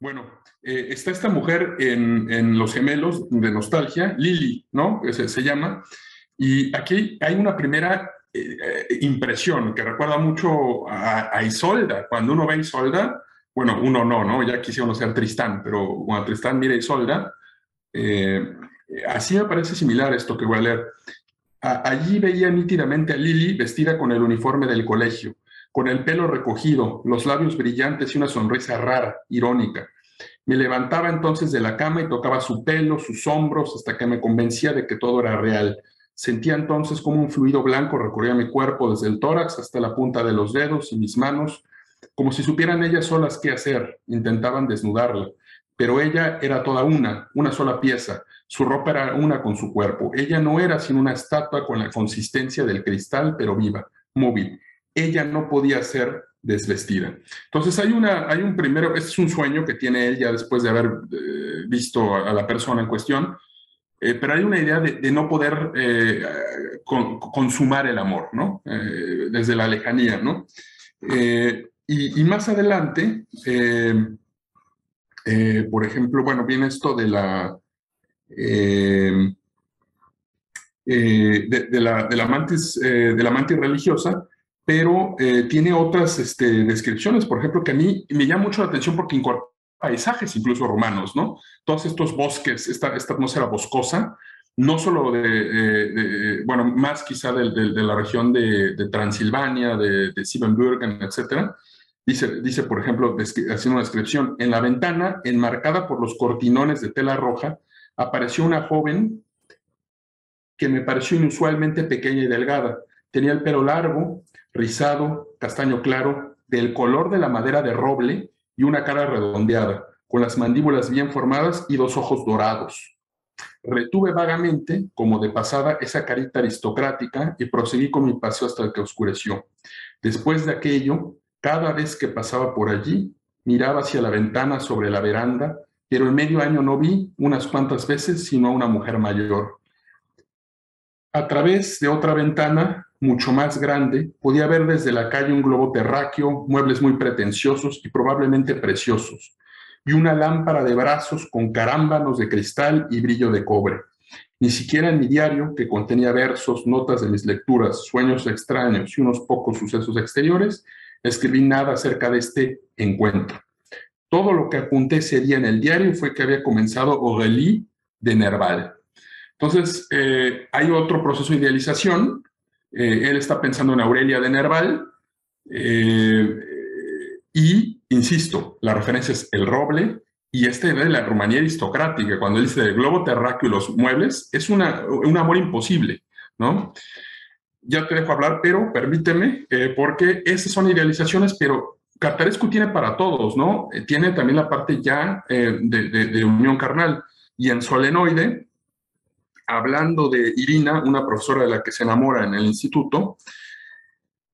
Bueno, eh, está esta mujer en, Los Gemelos de Nostalgia, Lili, ¿no? Se, se llama. Y aquí hay una primera eh, impresión que recuerda mucho a, Isolda. Cuando uno ve a Isolda, bueno, uno no, ¿no? Ya quisiera uno ser Tristán, pero cuando Tristán mira a Isolda, eh, así me parece similar esto que voy a leer. allí veía nítidamente a Lili vestida con el uniforme del colegio con el pelo recogido, los labios brillantes y una sonrisa rara, irónica. Me levantaba entonces de la cama y tocaba su pelo, sus hombros, hasta que me convencía de que todo era real. Sentía entonces como un fluido blanco recorría mi cuerpo desde el tórax hasta la punta de los dedos y mis manos, como si supieran ellas solas qué hacer. Intentaban desnudarla, pero ella era toda una, una sola pieza. Su ropa era una con su cuerpo. Ella no era sino una estatua con la consistencia del cristal, pero viva, móvil ella no podía ser desvestida. Entonces hay, una, hay un primero, este es un sueño que tiene él ya después de haber eh, visto a, la persona en cuestión, eh, pero hay una idea de, no poder eh, consumar el amor, ¿no? desde la lejanía, ¿no? Y, y, más adelante, por ejemplo, bueno, viene esto de la... de, la, de, la mantis, de la mantis religiosa, pero eh, tiene otras este, descripciones, por ejemplo, que a mí me llama mucho la atención porque incorpora paisajes incluso romanos, ¿no? Todos estos bosques, esta, esta atmósfera boscosa, no solo de, bueno, más quizá de, la región de, Transilvania, de, de Siebenbürgen, etcétera. Dice, dice, por ejemplo, haciendo una descripción, en la ventana, enmarcada por los cortinones de tela roja, apareció una joven que me pareció inusualmente pequeña y delgada. Tenía el pelo largo, rizado, castaño claro, del color de la madera de roble y una cara redondeada, con las mandíbulas bien formadas y dos ojos dorados. Retuve vagamente, como de pasada, esa carita aristocrática y proseguí con mi paseo hasta que oscureció. Después de aquello, cada vez que pasaba por allí, miraba hacia la ventana sobre la veranda, pero en medio año no vi unas cuantas veces sino a una mujer mayor. A través de otra ventana mucho más grande, podía ver desde la calle un globo terráqueo, muebles muy pretenciosos y probablemente preciosos, y una lámpara de brazos con carámbanos de cristal y brillo de cobre. Ni siquiera en mi diario, que contenía versos, notas de mis lecturas, sueños extraños y unos pocos sucesos exteriores, escribí nada acerca de este encuentro. Todo lo que apunté ese día en el diario fue que había comenzado Aurélie de Nerval. Entonces, eh, hay otro proceso de idealización él está pensando en Aurelia de Nerval eh, y, insisto, la referencia es el roble y este de la Rumanía aristocrática, cuando dice el globo terráqueo y los muebles, es una, un amor imposible, ¿no? Ya te dejo hablar, pero permíteme, eh, porque esas son idealizaciones, pero Cartarescu tiene para todos, ¿no? tiene también la parte ya de, de unión carnal. Y en Solenoide, hablando de Irina, una profesora de la que se enamora en el instituto,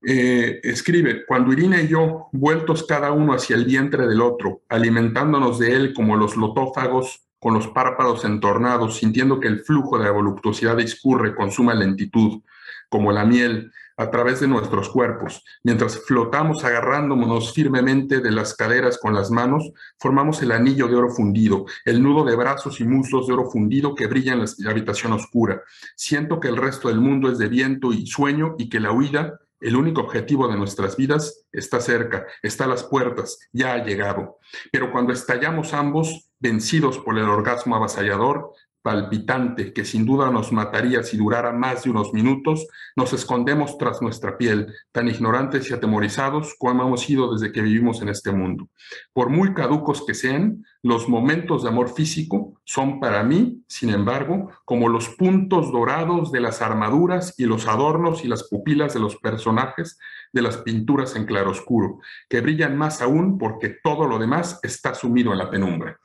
eh, escribe, cuando Irina y yo, vueltos cada uno hacia el vientre del otro, alimentándonos de él como los lotófagos, con los párpados entornados, sintiendo que el flujo de la voluptuosidad discurre con suma lentitud, como la miel, a través de nuestros cuerpos. Mientras flotamos agarrándonos firmemente de las caderas con las manos, formamos el anillo de oro fundido, el nudo de brazos y muslos de oro fundido que brilla en la habitación oscura. Siento que el resto del mundo es de viento y sueño y que la huida, el único objetivo de nuestras vidas, está cerca, está a las puertas, ya ha llegado. Pero cuando estallamos ambos, vencidos por el orgasmo avasallador, palpitante que sin duda nos mataría si durara más de unos minutos, nos escondemos tras nuestra piel, tan ignorantes y atemorizados como hemos sido desde que vivimos en este mundo. Por muy caducos que sean, los momentos de amor físico son para mí, sin embargo, como los puntos dorados de las armaduras y los adornos y las pupilas de los personajes de las pinturas en claroscuro, que brillan más aún porque todo lo demás está sumido en la penumbra.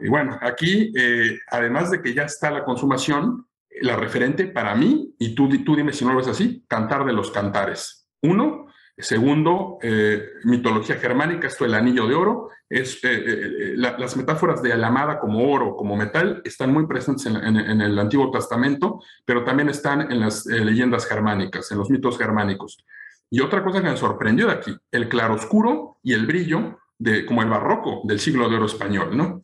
Y bueno, aquí, eh, además de que ya está la consumación, la referente para mí, y tú, tú dime si no lo ves así, cantar de los cantares. Uno, segundo, eh, mitología germánica, esto el anillo de oro, es, eh, las metáforas de alamada como oro, como metal, están muy presentes en, en, el Antiguo Testamento, pero también están en las leyendas germánicas, en los mitos germánicos. Y otra cosa que me sorprendió de aquí, el claroscuro y el brillo de, como el barroco del siglo de oro español, ¿no?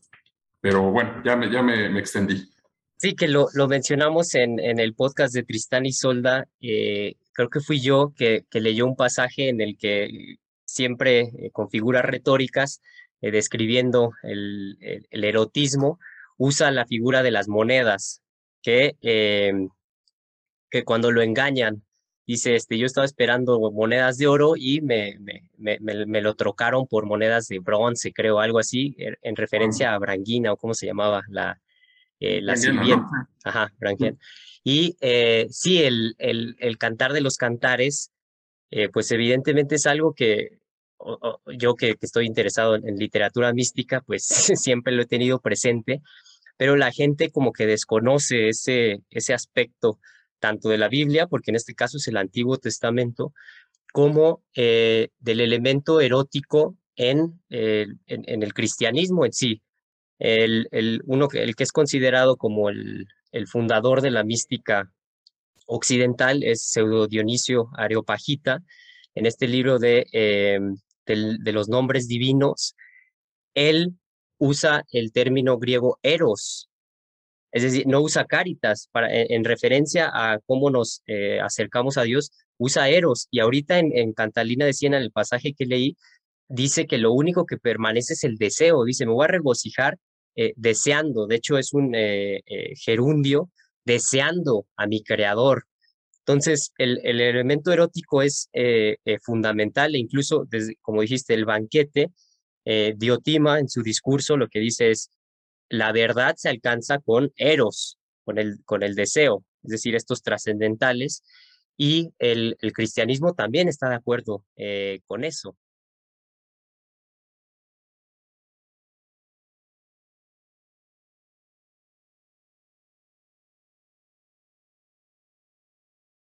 Pero bueno, ya me, ya me, extendí. Sí, que lo, lo mencionamos en, en, el podcast de Tristán y Solda. Eh, creo que fui yo que, que, leyó un pasaje en el que siempre eh, con figuras retóricas, eh, describiendo el, el, erotismo, usa la figura de las monedas, que, em, que cuando lo engañan dice, este, yo estaba esperando monedas de oro y me, me, me, lo trocaron por monedas de bronce, creo, algo así, er, en referencia a Branguina o cómo se llamaba la, eh, la sirvienta. Ajá, Branguina. Y eh, sí, el, el, el, cantar de los cantares, eh, pues evidentemente es algo que yo que, que, estoy interesado en, en literatura mística, pues siempre lo he tenido presente, pero la gente como que desconoce ese, ese aspecto tanto de la Biblia, porque en este caso es el Antiguo Testamento, como eh, del elemento erótico en, en, el cristianismo en sí. El, uno, el que es considerado como el, fundador de la mística occidental es Pseudo Dionisio Areopagita. En este libro de, eh, de, los nombres divinos, él usa el término griego eros, es decir, no usa caritas para, en, referencia a cómo nos eh, acercamos a Dios, usa eros. Y ahorita en, en Cantalina de Siena, en el pasaje que leí, dice que lo único que permanece es el deseo. Dice, me voy a regocijar eh, deseando. De hecho, es un eh, gerundio, deseando a mi creador. Entonces, el, el elemento erótico es fundamental e incluso, desde, como dijiste, el banquete, Diotima en su discurso lo que dice es, la verdad se alcanza con eros, con el, con el deseo, es decir, estos trascendentales, y el, cristianismo también está de acuerdo eh, con eso.